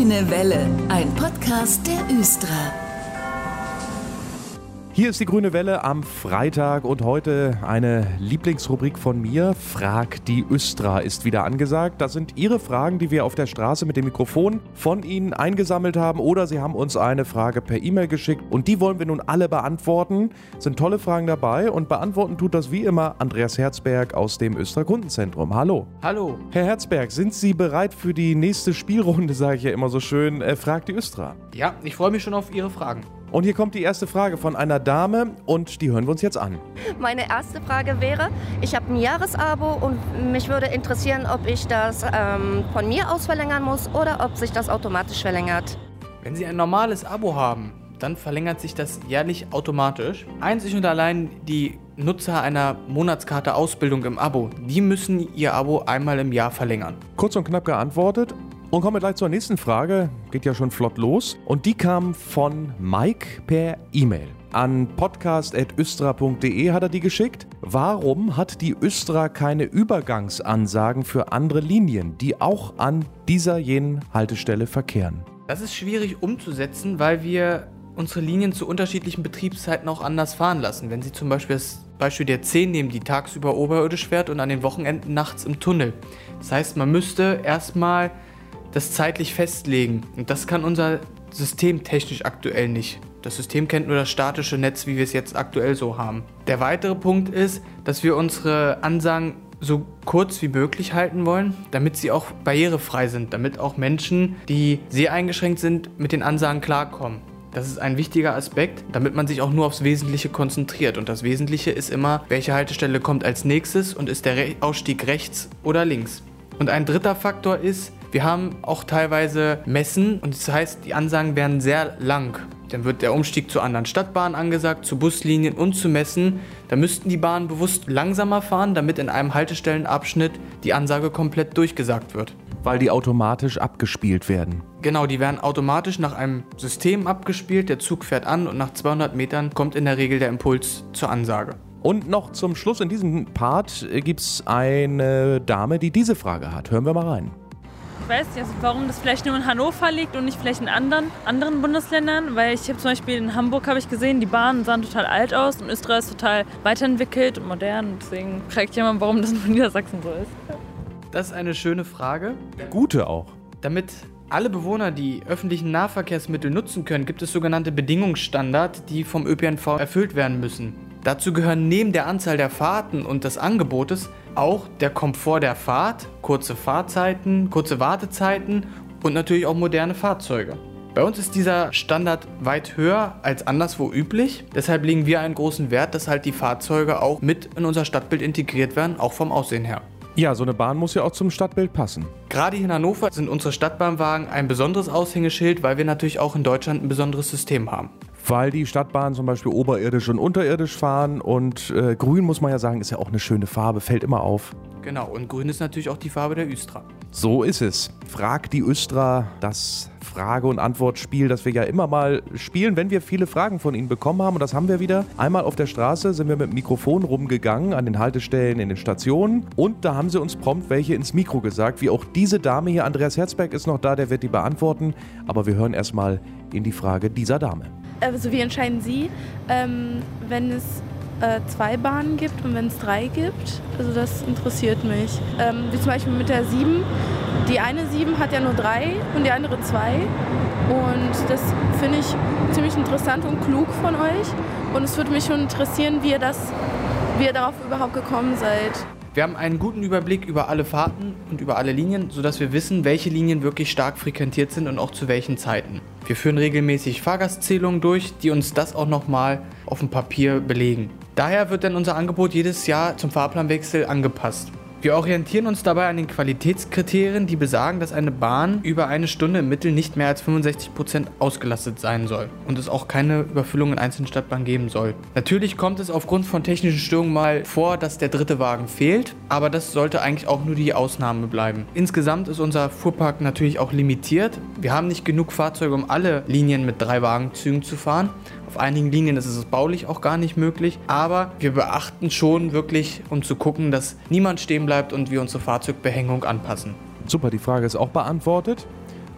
Grüne Welle, ein Podcast der Östra. Hier ist die Grüne Welle am Freitag und heute eine Lieblingsrubrik von mir. Frag die Östra ist wieder angesagt. Das sind Ihre Fragen, die wir auf der Straße mit dem Mikrofon von Ihnen eingesammelt haben oder Sie haben uns eine Frage per E-Mail geschickt und die wollen wir nun alle beantworten. Sind tolle Fragen dabei und beantworten tut das wie immer Andreas Herzberg aus dem Östra Kundenzentrum. Hallo. Hallo. Herr Herzberg, sind Sie bereit für die nächste Spielrunde, sage ich ja immer so schön. Äh, Frag die Östra. Ja, ich freue mich schon auf Ihre Fragen. Und hier kommt die erste Frage von einer Dame und die hören wir uns jetzt an. Meine erste Frage wäre, ich habe ein Jahresabo und mich würde interessieren, ob ich das ähm, von mir aus verlängern muss oder ob sich das automatisch verlängert. Wenn Sie ein normales Abo haben, dann verlängert sich das jährlich automatisch. Einzig und allein die Nutzer einer Monatskarte Ausbildung im Abo, die müssen ihr Abo einmal im Jahr verlängern. Kurz und knapp geantwortet. Und kommen wir gleich zur nächsten Frage. Geht ja schon flott los. Und die kam von Mike per E-Mail. An podcast.östra.de hat er die geschickt. Warum hat die Östra keine Übergangsansagen für andere Linien, die auch an dieser jenen Haltestelle verkehren? Das ist schwierig umzusetzen, weil wir unsere Linien zu unterschiedlichen Betriebszeiten auch anders fahren lassen. Wenn Sie zum Beispiel das Beispiel der 10 nehmen, die tagsüber oberirdisch fährt und an den Wochenenden nachts im Tunnel. Das heißt, man müsste erstmal das zeitlich festlegen. Und das kann unser System technisch aktuell nicht. Das System kennt nur das statische Netz, wie wir es jetzt aktuell so haben. Der weitere Punkt ist, dass wir unsere Ansagen so kurz wie möglich halten wollen, damit sie auch barrierefrei sind, damit auch Menschen, die sehr eingeschränkt sind, mit den Ansagen klarkommen. Das ist ein wichtiger Aspekt, damit man sich auch nur aufs Wesentliche konzentriert. Und das Wesentliche ist immer, welche Haltestelle kommt als nächstes und ist der Ausstieg rechts oder links. Und ein dritter Faktor ist, wir haben auch teilweise Messen und das heißt, die Ansagen werden sehr lang. Dann wird der Umstieg zu anderen Stadtbahnen angesagt, zu Buslinien und zu Messen. Da müssten die Bahnen bewusst langsamer fahren, damit in einem Haltestellenabschnitt die Ansage komplett durchgesagt wird. Weil die automatisch abgespielt werden. Genau, die werden automatisch nach einem System abgespielt. Der Zug fährt an und nach 200 Metern kommt in der Regel der Impuls zur Ansage. Und noch zum Schluss in diesem Part gibt es eine Dame, die diese Frage hat. Hören wir mal rein weiß nicht, also warum das vielleicht nur in Hannover liegt und nicht vielleicht in anderen, anderen Bundesländern, weil ich habe zum Beispiel in Hamburg habe ich gesehen, die Bahnen sahen total alt aus und Österreich ist total weiterentwickelt und modern. Deswegen frage ich jemand, warum das nur in Niedersachsen so ist. Das ist eine schöne Frage. Gute auch. Damit alle Bewohner die öffentlichen Nahverkehrsmittel nutzen können, gibt es sogenannte Bedingungsstandards, die vom ÖPNV erfüllt werden müssen. Dazu gehören neben der Anzahl der Fahrten und des Angebotes auch der Komfort der Fahrt, kurze Fahrzeiten, kurze Wartezeiten und natürlich auch moderne Fahrzeuge. Bei uns ist dieser Standard weit höher als anderswo üblich. Deshalb legen wir einen großen Wert, dass halt die Fahrzeuge auch mit in unser Stadtbild integriert werden, auch vom Aussehen her. Ja, so eine Bahn muss ja auch zum Stadtbild passen. Gerade hier in Hannover sind unsere Stadtbahnwagen ein besonderes Aushängeschild, weil wir natürlich auch in Deutschland ein besonderes System haben weil die Stadtbahnen zum Beispiel oberirdisch und unterirdisch fahren und äh, grün muss man ja sagen, ist ja auch eine schöne Farbe, fällt immer auf. Genau, und grün ist natürlich auch die Farbe der Östra. So ist es. Frag die Östra, das Frage- und Antwortspiel, das wir ja immer mal spielen, wenn wir viele Fragen von Ihnen bekommen haben. Und das haben wir wieder. Einmal auf der Straße sind wir mit dem Mikrofon rumgegangen, an den Haltestellen, in den Stationen. Und da haben sie uns prompt welche ins Mikro gesagt, wie auch diese Dame hier. Andreas Herzberg ist noch da, der wird die beantworten. Aber wir hören erstmal in die Frage dieser Dame also wie entscheiden Sie, ähm, wenn es äh, zwei Bahnen gibt und wenn es drei gibt? Also das interessiert mich. Ähm, wie zum Beispiel mit der 7. Die eine 7 hat ja nur drei und die andere zwei. Und das finde ich ziemlich interessant und klug von euch. Und es würde mich schon interessieren, wie ihr, das, wie ihr darauf überhaupt gekommen seid. Wir haben einen guten Überblick über alle Fahrten und über alle Linien, sodass wir wissen, welche Linien wirklich stark frequentiert sind und auch zu welchen Zeiten. Wir führen regelmäßig Fahrgastzählungen durch, die uns das auch nochmal auf dem Papier belegen. Daher wird dann unser Angebot jedes Jahr zum Fahrplanwechsel angepasst. Wir orientieren uns dabei an den Qualitätskriterien, die besagen, dass eine Bahn über eine Stunde im Mittel nicht mehr als 65 Prozent ausgelastet sein soll und es auch keine Überfüllung in einzelnen Stadtbahnen geben soll. Natürlich kommt es aufgrund von technischen Störungen mal vor, dass der dritte Wagen fehlt, aber das sollte eigentlich auch nur die Ausnahme bleiben. Insgesamt ist unser Fuhrpark natürlich auch limitiert. Wir haben nicht genug Fahrzeuge, um alle Linien mit drei Wagenzügen zu fahren auf einigen Linien ist es baulich auch gar nicht möglich, aber wir beachten schon wirklich, um zu gucken, dass niemand stehen bleibt und wir unsere Fahrzeugbehängung anpassen. Super, die Frage ist auch beantwortet.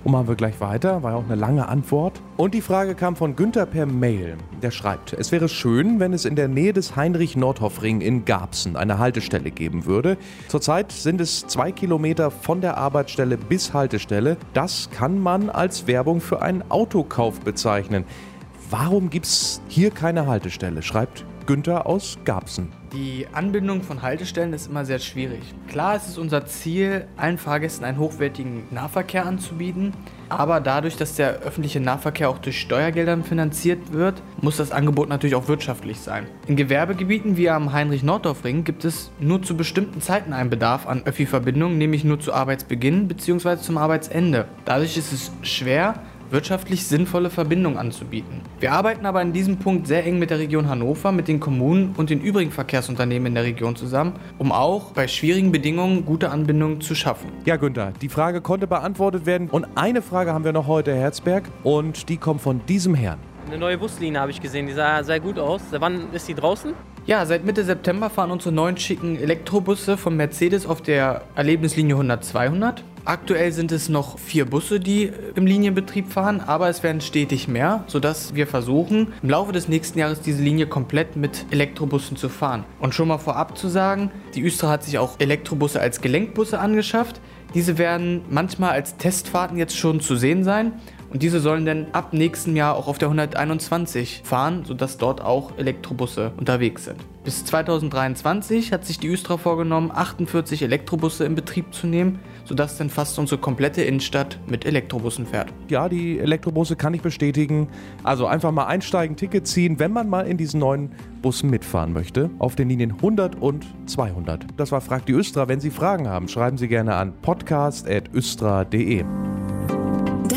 Und machen wir gleich weiter, war ja auch eine lange Antwort. Und die Frage kam von Günther per Mail. Der schreibt, es wäre schön, wenn es in der Nähe des Heinrich-Nordhoff-Ring in Garbsen eine Haltestelle geben würde. Zurzeit sind es zwei Kilometer von der Arbeitsstelle bis Haltestelle. Das kann man als Werbung für einen Autokauf bezeichnen. Warum gibt es hier keine Haltestelle? Schreibt Günther aus Garbsen. Die Anbindung von Haltestellen ist immer sehr schwierig. Klar ist es unser Ziel, allen Fahrgästen einen hochwertigen Nahverkehr anzubieten, aber dadurch, dass der öffentliche Nahverkehr auch durch Steuergeldern finanziert wird, muss das Angebot natürlich auch wirtschaftlich sein. In Gewerbegebieten wie am Heinrich-Nordorf-Ring gibt es nur zu bestimmten Zeiten einen Bedarf an Öffi-Verbindungen, nämlich nur zu Arbeitsbeginn bzw. zum Arbeitsende. Dadurch ist es schwer, wirtschaftlich sinnvolle Verbindungen anzubieten. Wir arbeiten aber in diesem Punkt sehr eng mit der Region Hannover, mit den Kommunen und den übrigen Verkehrsunternehmen in der Region zusammen, um auch bei schwierigen Bedingungen gute Anbindungen zu schaffen. Ja, Günther, die Frage konnte beantwortet werden. Und eine Frage haben wir noch heute, Herr Herzberg, und die kommt von diesem Herrn. Eine neue Buslinie habe ich gesehen, die sah sehr gut aus. Wann ist die draußen? Ja, seit Mitte September fahren unsere neuen schicken Elektrobusse von Mercedes auf der Erlebnislinie 100-200. Aktuell sind es noch vier Busse, die im Linienbetrieb fahren, aber es werden stetig mehr, sodass wir versuchen, im Laufe des nächsten Jahres diese Linie komplett mit Elektrobussen zu fahren. Und schon mal vorab zu sagen, die Östra hat sich auch Elektrobusse als Gelenkbusse angeschafft. Diese werden manchmal als Testfahrten jetzt schon zu sehen sein und diese sollen dann ab nächstem Jahr auch auf der 121 fahren, sodass dort auch Elektrobusse unterwegs sind. Bis 2023 hat sich die Östra vorgenommen, 48 Elektrobusse in Betrieb zu nehmen, sodass dann fast unsere komplette Innenstadt mit Elektrobussen fährt. Ja, die Elektrobusse kann ich bestätigen. Also einfach mal einsteigen, Ticket ziehen, wenn man mal in diesen neuen Bussen mitfahren möchte, auf den Linien 100 und 200. Das war Fragt die Östra. Wenn Sie Fragen haben, schreiben Sie gerne an podcast.östra.de.